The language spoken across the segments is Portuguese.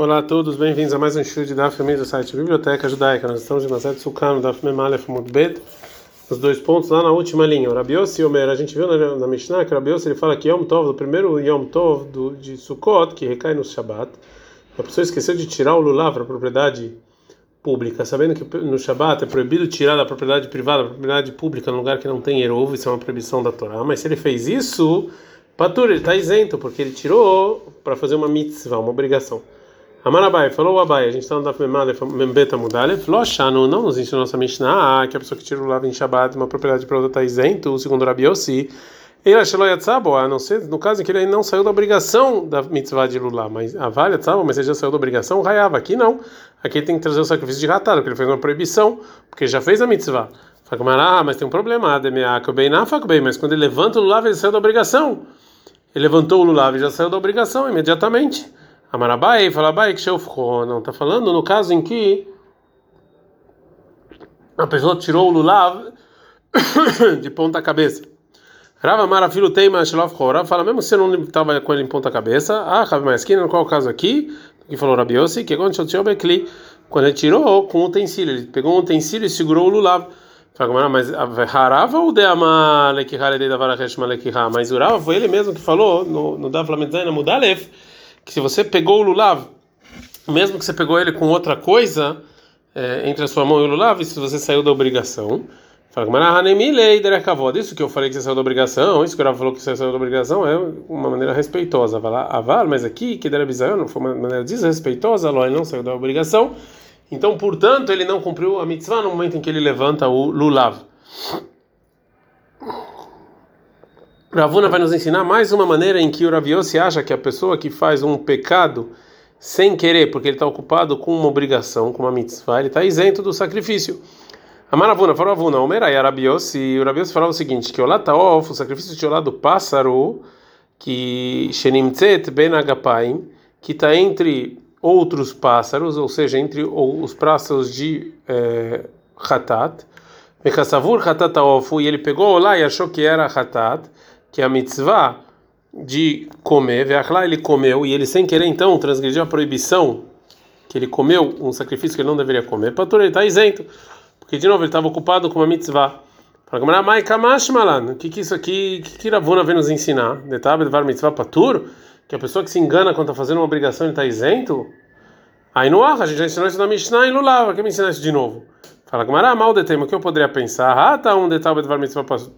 Olá a todos, bem-vindos a mais um estudo de Daf do site Biblioteca Judaica. Nós estamos em Maset Sukkano, Daf Memalef Mudbet, os dois pontos lá na última linha. O Rabiossi Omer, a gente viu na, na Mishnah que o Rabiossi ele fala que Yom Tov, do primeiro Yom Tov do, de Sukkot, que recai no Shabbat, a pessoa esqueceu de tirar o lulav para a propriedade pública, sabendo que no Shabbat é proibido tirar da propriedade privada para propriedade pública no lugar que não tem Eruv, isso é uma proibição da Torá, mas se ele fez isso, Patur, ele está isento, porque ele tirou para fazer uma mitzvah, uma obrigação. Amarabai, falou o Abai, a gente está no Daf Membeta Mudalef, Loshanu, não nos ensinou nossa Mishnah, que a pessoa que tira o lava em Shabbat, uma propriedade para outra está isento, segundo Rabi Yossi, ele achou Yatzabo, a não ser no caso em que ele não saiu da obrigação da mitzvah de Lula, mas a Vale Yatzabo, mas ele já saiu da obrigação, raiava. Aqui não, aqui ele tem que trazer o sacrifício de ratado, porque ele fez uma proibição, porque já fez a mitzvah. Ah, mas tem um problema, mas quando ele levanta o Lulav, ele saiu da obrigação. Ele levantou o Lulav e já saiu da obrigação imediatamente. Amarabai, fala Bai, que não está falando no caso em que a pessoa tirou o lulav de ponta cabeça. Rava Mara filho teima shlof chora, fala mesmo se não estava com ele em ponta cabeça. Ah, Rabi Maskina, qual é o caso aqui? Que falou Rabiossi, que quando quando ele tirou com utensílio, ele pegou um utensílio e segurou o lulav. Fala, mas harava ou deama lekihara de davarachesh malekiha? Mas o Rava foi ele mesmo que falou no no Dav Lametzai Mudalef que se você pegou o lulav, mesmo que você pegou ele com outra coisa é, entre a sua mão e o lulav, se você saiu da obrigação, isso que eu falei que você saiu da obrigação, isso que o falou que você saiu da obrigação é uma maneira respeitosa. Aval, mas aqui que era bizarro, foi uma maneira desrespeitosa, Ló, não saiu da obrigação. Então, portanto, ele não cumpriu a mitzvah no momento em que ele levanta o lulav. Ravuna vai nos ensinar mais uma maneira em que o Raviossi acha que a pessoa que faz um pecado sem querer, porque ele está ocupado com uma obrigação, com uma mitzvah, ele está isento do sacrifício. A Maravuna falou Ravuna, Omerai Arabiossi, e o Rabiossi falava o seguinte, que o Lataof, o sacrifício de olá do pássaro, que Shenimtzet Ben Agapaim, que está entre outros pássaros, ou seja, entre os pássaros de é, Hatat, Mechasavur Hatat e ele pegou lá e achou que era Hatat, que é a mitzvah de comer, Veachla ele comeu e ele sem querer então transgrediu a proibição que ele comeu um sacrifício que ele não deveria comer, para ele está isento, porque de novo ele estava ocupado com uma mitzvah. Para comer mai kamash malan, o que que isso aqui, que que Ravuna vem nos ensinar? Detalhe var mitzvah patur, que a pessoa que se engana quando está fazendo uma obrigação ele está isento? Aí no ar, a gente já ensinou isso na Mishnah e Lulav, quer me ensinar isso de novo? Fala Gamara, mal de tema, o que eu poderia pensar? Ah, tá um detalhe de mitzvah patur.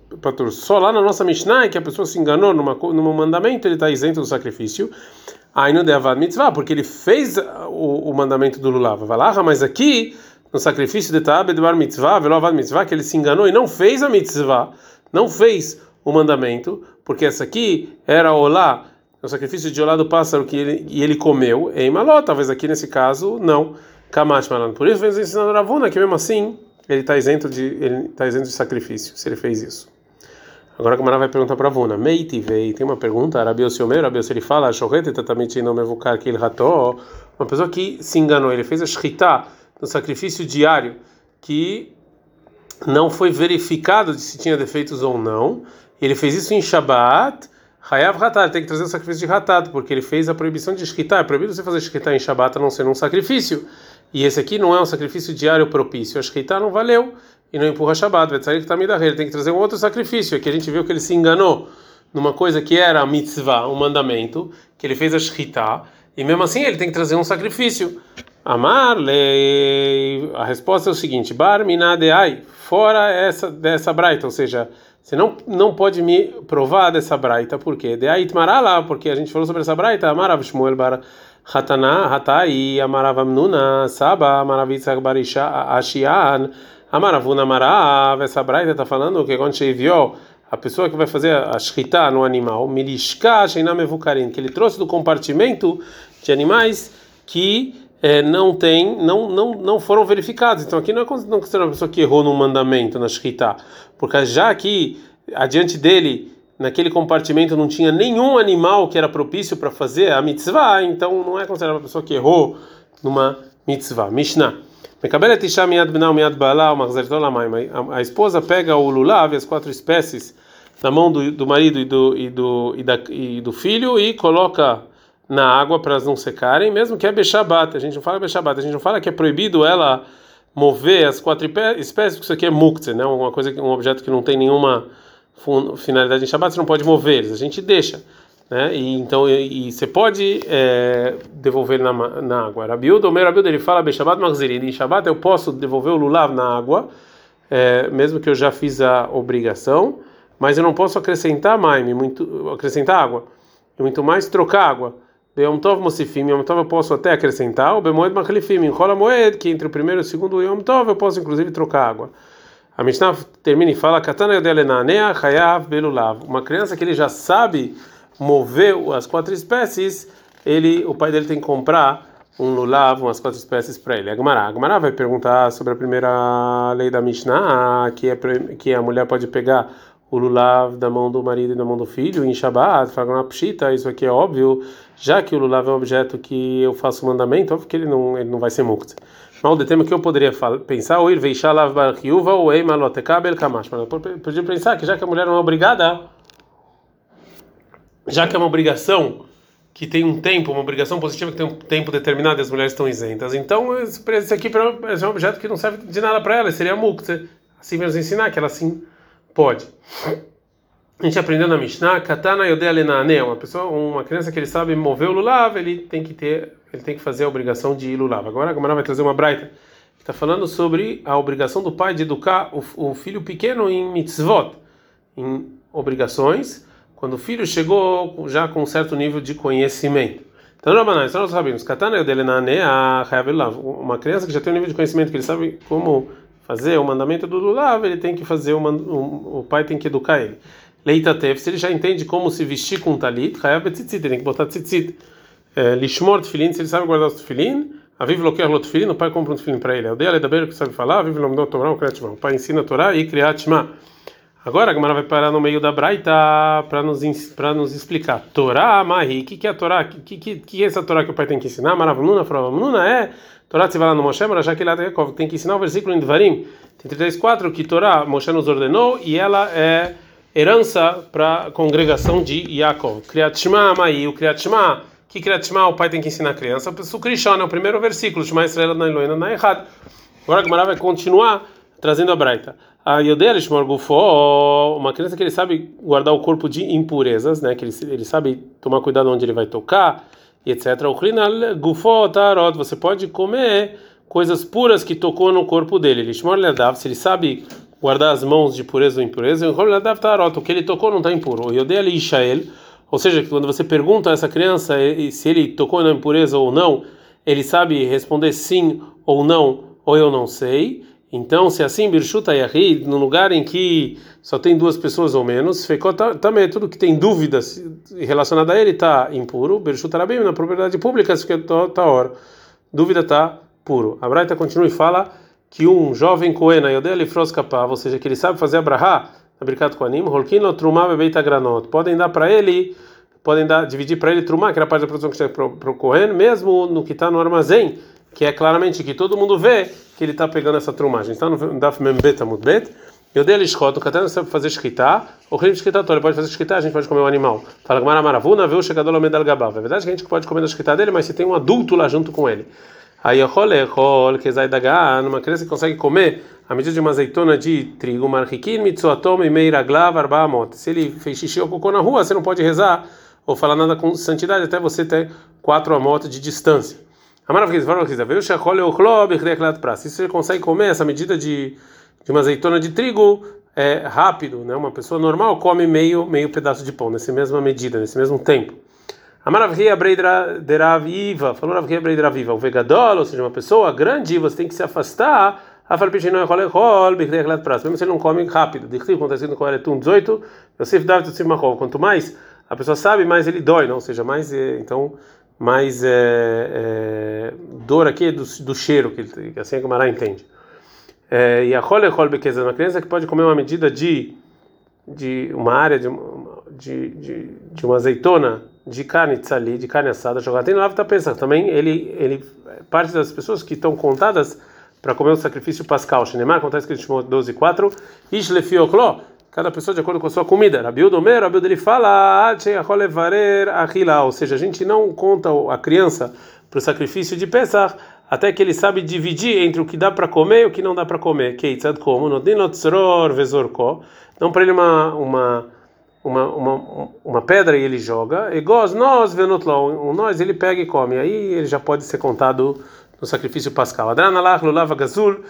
Só lá na nossa Mishnah, que a pessoa se enganou numa, num mandamento, ele está isento do sacrifício. Aí no devad mitzvah, porque ele fez o, o mandamento do lulav. Lá, mas aqui, no sacrifício de de bar mitzvah, velovat mitzvah, que ele se enganou e não fez a mitzvah, não fez o mandamento, porque essa aqui era olá, o sacrifício de olá do pássaro que ele, e ele comeu, em maló, talvez aqui nesse caso, não. Kamash Malan. Por isso vem ensinando Ravuna que mesmo assim ele está isento de ele está isento de sacrifício se ele fez isso. Agora a Gamara vai perguntar para Ravuna. Meiti vei tem uma pergunta. Rabios Yomer, Rabios ele fala ele ratou. Uma pessoa que se enganou, ele fez a shritá no sacrifício diário que não foi verificado se tinha defeitos ou não. Ele fez isso em Shabat. Hayav Hatat, tem que trazer o sacrifício de Hatat, porque ele fez a proibição de Shkita. É proibido você fazer Shkita em Shabat a não ser um sacrifício. E esse aqui não é um sacrifício diário propício. A Shkita não valeu e não empurra Shabbat. Ele tem que trazer um outro sacrifício. Aqui a gente viu que ele se enganou numa coisa que era a mitzvah, um mandamento, que ele fez a Shkita, e mesmo assim ele tem que trazer um sacrifício. Amar A resposta é o seguinte: Bar ai, fora essa dessa braita, ou seja, você não, não pode me provar dessa braita, por quê? De Ait Marala, porque a gente falou sobre essa braita, Amarav Shmuel Bar Hatana, Hatai, Amaravamnuna, Saba, Amaravitzak Barisha, Ashian, Amaravuna Marav. Essa braita está falando que quando viu a pessoa que vai fazer a shkita no animal, que ele trouxe do compartimento de animais que é, não tem, não, não, não foram verificados. Então aqui não é considerado uma pessoa que errou no mandamento na shkita, porque já que adiante dele naquele compartimento não tinha nenhum animal que era propício para fazer a mitzvah, então não é considerado uma pessoa que errou numa mitzvah. Mishnah. A esposa pega o lulav, as quatro espécies, na mão do, do marido e do, e, do, e, da, e do filho e coloca na água para elas não secarem, mesmo que é bechabat. A gente não fala bechabat, a gente não fala que é proibido ela mover as quatro espécies, porque isso aqui é muktzeh, né? Uma coisa, um objeto que não tem nenhuma finalidade em Shabbat, você não pode mover eles, a gente deixa. Né? E, então, e, e você pode é, devolver na, na água. Rabiudo, o meu Rabiudo, ele fala, Beshabat Magzirin, em Shabbat eu posso devolver o lulav na água, é, mesmo que eu já fiz a obrigação, mas eu não posso acrescentar maime, muito, acrescentar água, e muito mais trocar água. Yom Tov Mosifim, Yom Tov eu posso até acrescentar, o Bemoed Machalifim, em Rola Moed, que entre o primeiro e o segundo Yom Tov eu posso inclusive trocar água. A Mishnah termina e fala: Katana Yodelenanea Chayav Belulav. Uma criança que ele já sabe mover as quatro espécies, ele, o pai dele tem que comprar um lulav, umas quatro espécies para ele. A Gemara, vai perguntar sobre a primeira lei da Mishnah, que é que a mulher pode pegar o lulav da mão do marido e da mão do filho em Shabbat, fala pshita, isso aqui é óbvio, já que o lulav é um objeto que eu faço mandamento, óbvio que ele não, ele não vai ser muktzah. Mal de tema que eu poderia pensar, ou ir veishalav barchiuva ou ei malotekabel kamash. Mas eu podia pensar que já que a mulher não é obrigada, já que é uma obrigação que tem um tempo, uma obrigação positiva que tem um tempo determinado e as mulheres estão isentas, então esse aqui é um objeto que não serve de nada para ela, seria muktzah. Assim vamos ensinar que ela sim pode. A gente aprendeu na Mishnah, katana yodea lenane, uma pessoa, uma criança que ele sabe mover o lulav, ele tem que ter, ele tem que fazer a obrigação de ir lulav. Agora a Gamara vai trazer uma braita que está falando sobre a obrigação do pai de educar o, o filho pequeno em mitzvot, em obrigações, quando o filho chegou já com um certo nível de conhecimento. Então, Rabanai, são os rabinos, a uma criança que já tem um nível de conhecimento que ele sabe como fazer o mandamento do lulav, ele tem que fazer o, o, o pai tem que educar ele. Leita tef, se ele já entende como se vestir com talit, hayab tzitzit, ele tem que botar tzitzit. É, lishmor se ele sabe guardar os tefilin, aviv loquer lot tefilin, o pai compra um tefilin para ele. Aldeia ledaber, que sabe falar, aviv lomdot Torah, o O pai ensina a Torá e kriat shma. Agora a Gemara vai parar no meio da Braita para nos para nos explicar. Torá, Mahi, que, que é a Torá? Que, que, que é essa Torá que o pai tem que ensinar? Maravamnuna, Faravamnuna é Torá Tzivala no Moshe, Marashá Kilat Yaakov. Tem que ensinar o versículo em Dvarim, tem 33.4, que Torá Moshe nos ordenou e ela é herança para a congregação de Yaakov. Kriyat Shema, Mahi, o Kriyat Shema, que Kriyat Shema o pai tem que ensinar a criança? O Krishon é o primeiro versículo, Shema Israel na Eloina na errado. Agora a Gemara vai continuar trazendo a Braita a Yodelish Morgufo, uma criança que ele sabe guardar o corpo de impurezas, né? Que ele, ele sabe tomar cuidado onde ele vai tocar, etc. O Klinal Gufo Tarot, você pode comer coisas puras que tocou no corpo dele. Lishmor Ledav, se ele sabe guardar as mãos de pureza ou impureza, o Tarot, o que ele tocou não está impuro. O Yodeli Ishael, ou seja, quando você pergunta a essa criança se ele tocou na impureza ou não, ele sabe responder sim ou não, ou eu não sei. Então, se assim, Birshuta Yahid, no lugar em que só tem duas pessoas ou menos, ficou também tudo que tem dúvidas relacionada a ele está impuro. Birshuta Rabim, na propriedade pública, se está hora. Dúvida está puro. A Braita continua e fala que um jovem Coena, Yodel Ifros Kapav, ou seja, que ele sabe fazer abrahá, na com anim, Holkino Trumá Bebeita Granot, podem dar para ele, podem dar, dividir para ele Trumá, que era a parte da produção que está para o Cohen, mesmo no que está no armazém que é claramente que todo mundo vê que ele está pegando essa trumagem. Está no Daf Membet Amudbet. Eu dei escota, o Katana sabe fazer escritar, o rei de escritar, ele pode fazer escritar, a gente pode comer o um animal. Fala Gamara Maravuna, vê o chegador ao medal gabava. É verdade que a gente pode comer a escrita dele, mas se tem um adulto lá junto com ele. Aí Yachol que zai dagan, uma criança que consegue comer a medida de uma azeitona de trigo, marhikin, mitzoatom e meiraglav arbaamot. Se ele fez xixi ou cocô na rua, você não pode rezar ou falar nada com santidade até você ter quatro amot de distância. Se você consegue comer essa medida de, de uma azeitona de trigo é rápido, né? Uma pessoa normal come meio meio pedaço de pão nessa mesma medida, nesse mesmo tempo. Amaravria Breideraviva, falou Ravria Breideraviva, o vegadol, ou seja, uma pessoa grande, você tem que se afastar. Mesmo se ele não come rápido. Dichtiv, acontece no Koheretum 18, Yosef David Yosef Machov. Quanto mais a pessoa sabe, mais ele dói, não? Ou seja, mais então mais é, é, dor aqui é do, do cheiro, que, que assim a Gamara entende. É, e a rolechol bequeza, uma criança que pode comer uma medida de, de uma área de, de, de, de uma azeitona de carne tzali, de carne assada, jogatina, lá está pensando também, ele, ele, parte das pessoas que estão contadas para comer o sacrifício pascal, Shinemar, acontece que ele chamou 12 e 4, Ishlefioklo, cada pessoa de acordo com a sua comida. Rabiudo Omer, Rabiudo ele fala, ou seja, a gente não conta a criança para o sacrifício de Pesach até que ele sabe dividir entre o que dá para comer e o que não dá para comer. Como? Não para ele uma, uma, uma, uma, uma pedra e ele joga. Egos nós venotlo, nós ele pega e come. Aí ele já pode ser contado no sacrifício pascal. Adranalach lulav gazul.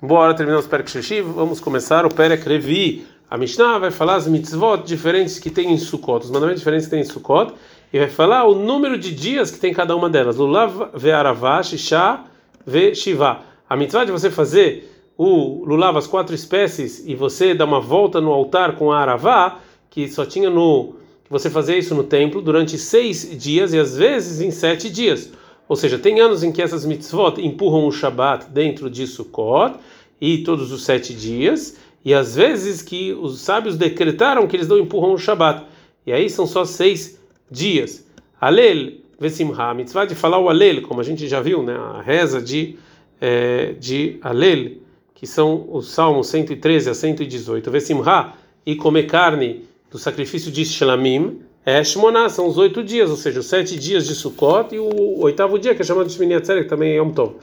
Bora terminar os Perek vamos começar o Perek Revi. A Mishnah vai falar as mitzvot diferentes que tem em Sukkot, os mandamentos diferentes que tem em Sukkot, e vai falar o número de dias que tem cada uma delas. Lulav ve'aravá, shisha ve'shiva. A mitzvah de você fazer o lulav, as quatro espécies, e você dar uma volta no altar com a aravá, que só tinha no... Você fazer isso no templo durante seis dias e às vezes em sete dias. Ou seja, tem anos em que essas mitzvot empurram o Shabat dentro de Sukkot e todos os sete dias, e às vezes que os sábios decretaram que eles não empurram o Shabat. E aí são só seis dias. Alel Vesimha, mitzvah de falar o Alel, como a gente já viu, né? a reza de, é, de Alel, que são os salmos 113 a 118. Vesimha, e comer carne do sacrifício de Shlamim, é Shmoná, são os oito dias, ou seja, os sete dias de Sukkot e o oitavo dia, que é chamado de Shmini que também é Yom Tov.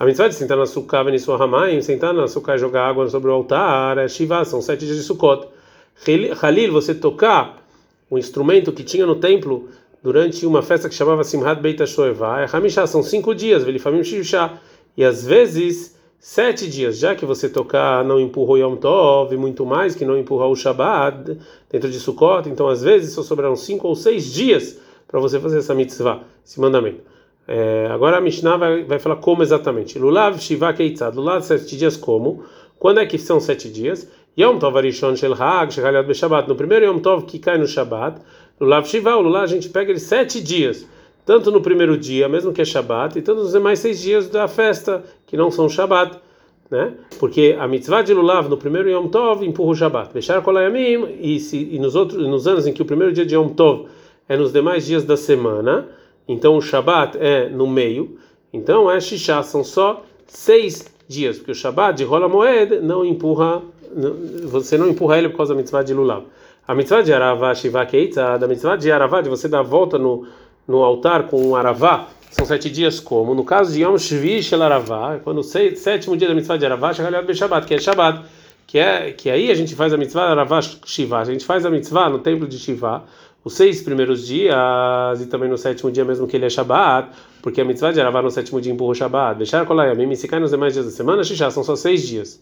A mitzvah de sentar na Sukkah, Venisua Hamayim, sentar na Sukkah e jogar água sobre o altar, é Shiva, são sete dias de Sukkot. Halil, você tocar o instrumento que tinha no templo durante uma festa que chamava Simhat Beit HaShoevah, é Hamishá, são cinco dias, Velifamim Shivshá, e às vezes sete dias, já que você tocar não empurrou Yom Tov, muito mais que não empurrou o Shabbat dentro de Sukkot, então às vezes só sobraram cinco ou seis dias para você fazer essa mitzvah, esse mandamento. É, agora a Mishnah vai, vai falar como exatamente. Lulav Shiva Keitzad, Lulav sete dias como? Quando é que são sete dias? Yom Tov Arishon Shel Hag, Shechaliad Beshabbat, no primeiro Yom Tov que cai no Shabbat, Lulav Shiva, o Lulav a gente pega ele sete dias tanto no primeiro dia, mesmo que é Shabat, e tanto nos demais seis dias da festa, que não são Shabat, né? Porque a mitzvah de Lulav no primeiro Yom Tov empurra o Shabat. Bechar Kolayamim, e, se, e nos, outros, nos anos em que o primeiro dia de Yom Tov é nos demais dias da semana, então o Shabat é no meio, então é Shishá, são só seis dias, porque o Shabat de Rola Moed não empurra, você não empurra ele por causa da mitzvah de Lulav. A mitzvah de Aravá Shiva Keitza, da mitzvah de Aravá, de você dar a volta no no altar com um aravá, são sete dias como? No caso de Yom Shvi Shel Aravá, quando o sétimo dia da mitzvah de Aravá, Shagaliot Be Shabbat, que é Shabbat, que é que aí a gente faz a mitzvah Aravá Shiva, a gente faz a mitzvah no templo de Shiva, os seis primeiros dias e também no sétimo dia mesmo que ele é Shabbat, porque a mitzvah de Aravá no sétimo dia empurra o Shabbat. Deixar Kolayamim, se cai nos demais dias da semana, Shishá, são só seis dias.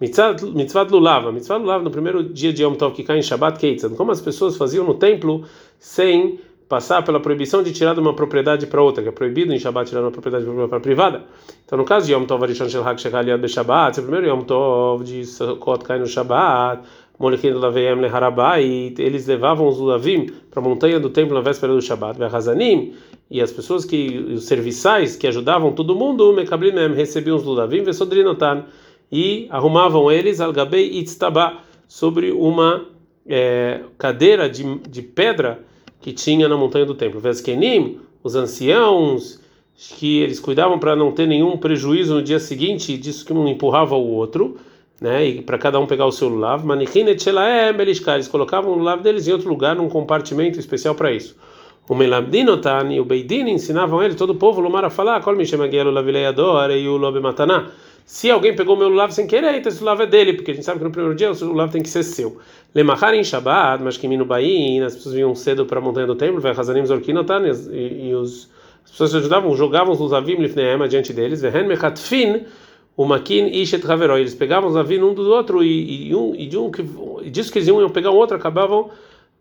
Mitzvah Lulav, mitzvah Lulav no primeiro dia de Yom Tov que cai em Shabbat, Keitzad, como as pessoas faziam no templo sem passar pela proibição de tirar de uma propriedade para outra, que é proibido em Shabbat tirar uma propriedade para privada. Então, no caso de Yom Tov Arishon Shel Hag Shechal Yad Shabbat, se o primeiro Yom Tov de Sukkot cai no Shabbat, Molekim Laveyem Leharabai, eles levavam os Ulavim para a montanha do templo na véspera do Vehazanim, e as pessoas que, os serviçais que ajudavam todo mundo, Mekablimem, recebiam os Ulavim, Vesodrinotan, e arrumavam eles al Gabei Itztabá, sobre uma é, cadeira de, de pedra que tinha na montanha do templo. Veskenim, os anciãos, que eles cuidavam para não ter nenhum prejuízo no dia seguinte, disso que um empurrava o outro, né? E para cada um pegar o seu lulav. Eles colocavam o lulav deles em outro lugar, num compartimento especial para isso. O Melabdinotan e o Beidin ensinavam ele, todo o povo, Lumar a falar, Kol Mishemagiel Lavileador e o Lobe Mataná. Se alguém pegou meu lulav sem querer, então esse lulav é dele, porque a gente sabe que no primeiro dia o lulav tem que ser seu. Lemachar em Shabbat, mas que no Bain, as pessoas vinham cedo para a montanha do templo, vai Hazanim Zorkinotan, e os as pessoas ajudavam, jogavam os lusavim lifneem adiante deles, vehen mechatfin, o makin ishet haveró, eles pegavam os avim um do outro e, e, um, e de um que e disso que eles iam pegar um outro, acabavam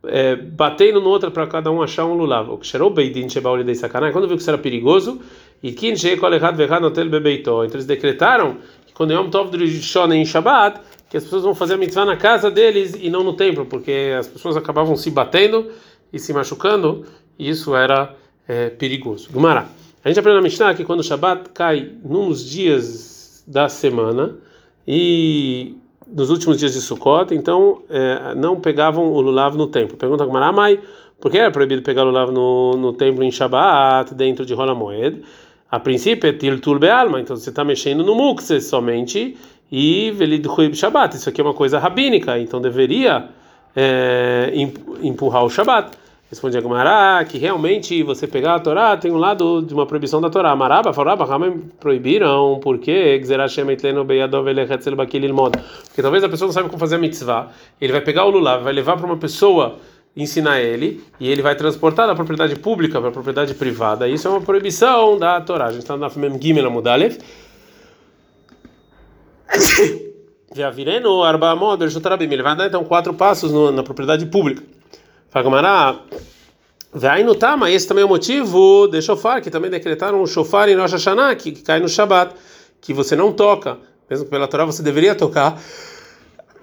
é, batendo no outro para cada um achar um lulav. O que cheirou beidin shebauli dei sacanagem, quando viu que isso era perigoso, e kin sheikol echad vechad notel bebeitó, então eles decretaram que quando Yom Tov Rishon em Shabbat, que as pessoas vão fazer a mitzvah na casa deles e não no templo, porque as pessoas acabavam se batendo e se machucando, e isso era é, perigoso. Gumará. A gente aprende na Mishnah que quando o Shabbat cai num dos dias da semana e nos últimos dias de Sukkot, então é, não pegavam o lulav no templo. Pergunta Gumará, mãe, por que era proibido pegar o lulav no, no templo em Shabbat, dentro de Rola Moed? A princípio é tiltul be'alma, então você está mexendo no mukse somente, e velid Shabbat. Isso aqui é uma coisa rabínica, então deveria é, empurrar o Shabbat. Responde a Gemara que realmente você pegar a Torá tem um lado de uma proibição da Torá. Maraba, Faraba, Ramem proibiram, porque Porque talvez a pessoa não saiba como fazer a mitzvah. Ele vai pegar o lulav, vai levar para uma pessoa ensinar ele e ele vai transportar da propriedade pública para a propriedade privada. Isso é uma proibição da Torá. A gente está na Mem Gimel Amudalev. Vireno, Arba Moder, Ele vai andar então quatro passos no, na propriedade pública. Fagamará, vai no Tama, esse também é o motivo de shofar, que também decretaram o shofar em Rosh Hashanah, que, que cai no Shabat, que você não toca, mesmo que pela Torá você deveria tocar,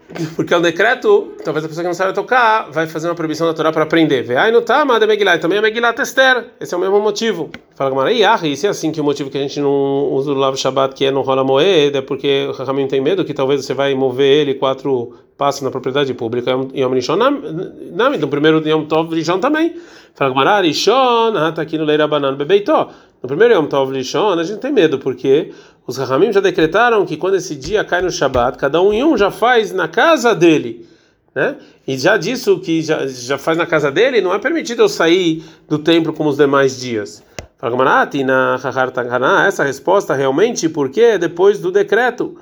porque é um decreto, talvez a pessoa que não sabe tocar vai fazer uma proibição da Torá para aprender. Vai no Tama de Megillah, também é Megillah Tester, esse é o mesmo motivo. Fala Gamara, e se é assim que o motivo que a gente não usa o Lav Shabbat, que é no Rola Moed, é porque o Rahamim tem medo que talvez você vai mover ele quatro passos na propriedade pública. Yom Rishon, não, então primeiro Yom Tov Rishon também. Fala Gamara, Rishon, ah, tá aqui no Leira Banan Bebeitó. No primeiro Yom Tov Rishon, a gente tem medo, porque os Rahamim já decretaram que quando esse dia cai no Shabat, cada um em um já faz na casa dele né? E já disso que já, já faz na casa dele, não é permitido eu sair do templo como os demais dias. Essa resposta realmente porque depois do decreto,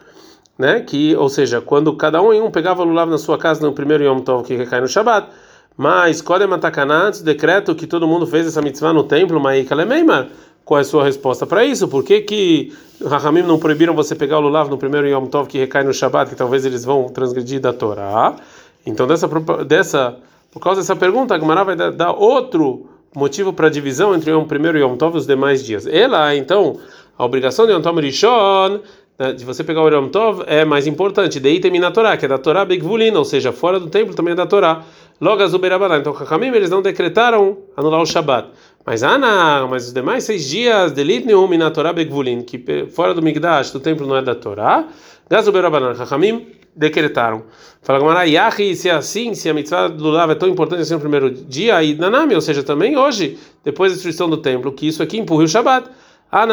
né? Que, ou seja, quando cada um em um pegava o lulav na sua casa no primeiro Yom Tov que cai no Shabat, mas Kodem do decreto que todo mundo fez essa mitzvah no templo, Maikalemeimar, qual é a sua resposta para isso? Por que que Rahamim não proibiram você pegar o lulav no primeiro Yom Tov que recai no Shabat, que talvez eles vão transgredir da Torá? Então, dessa, dessa, por causa dessa pergunta, a Gemara vai dar, outro motivo para divisão entre o primeiro Yom Tov e os demais dias. Ela, então, a obrigação de Yom Tov Rishon, né, de você pegar o Yom Tov, é mais importante. De item na Torá, que é da Torá Begvulin, ou seja, fora do templo também é da Torá. Logo, Azuberabaná. Então, Hakamim, eles não decretaram anular o Shabat. Mas Ana, mas os demais seis dias, Delitneum na Torá Begvulin, que fora do Migdash, do templo não é da Torá. Gazuberabanan, Hakamim decretaram. Fala Gamara, Yahi, se é assim, se a mitzvah do Lulav é tão importante assim no primeiro dia, aí Nanami, ou seja, também hoje, depois da destruição do templo, que isso aqui empurra o Shabat. A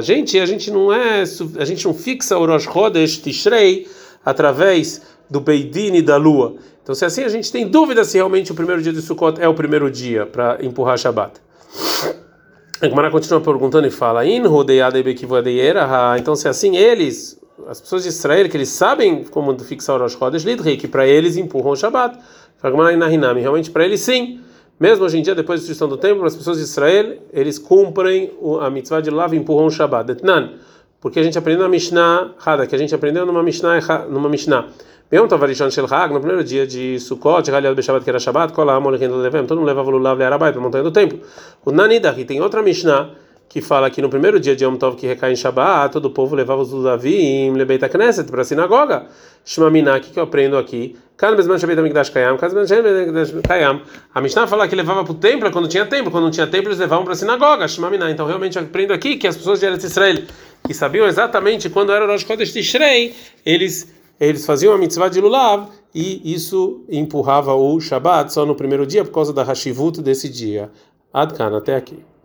gente, a gente não é, a gente não fixa o Rosh Chodesh Tishrei através do Beidin e da lua. Então, se é assim a gente tem dúvida se realmente o primeiro dia de Sukkot é o primeiro dia para empurrar Shabat. A Gemara continua perguntando e fala: Então, se é assim, eles, as pessoas de Israel, que eles sabem como fixar o Rosh Chodesh Lidri, que para eles empurram o Shabbat. Realmente para eles sim. Mesmo hoje em dia, depois da destruição do templo, as pessoas de Israel, eles cumprem a mitzvah de lava e empurram o Shabbat. Etnan. Porque a gente aprendeu na Mishnah que a gente aprendeu numa Mishnah, numa Mishnah. Yom Tov Arishon Shel Hag, no primeiro dia de Sukkot, Haliad Beshabat, que era Shabbat, Kol Ha'am Olechim Levem, todo mundo levava o Lulav Le'arabai, para a montanha do templo. O Nanidach, tem outra Mishnah, que fala que no primeiro dia de Yom Tov que recai em Shabbat, todo o povo levava os Lulavim Lebeita Knesset para a sinagoga. Shmamina, o que, eu aprendo aqui? A Mishnah fala que levava para o templo quando tinha templo, quando não tinha templo eles levavam para a sinagoga. Shmamina. Então realmente eu aprendo aqui que as pessoas de Eretz Israel, que sabiam exatamente quando era o Rosh Chodesh Tishrei, eles eles faziam a mitzvah de lulav e isso empurrava o Shabat só no primeiro dia por causa da hashivut desse dia. Adkan, até aqui.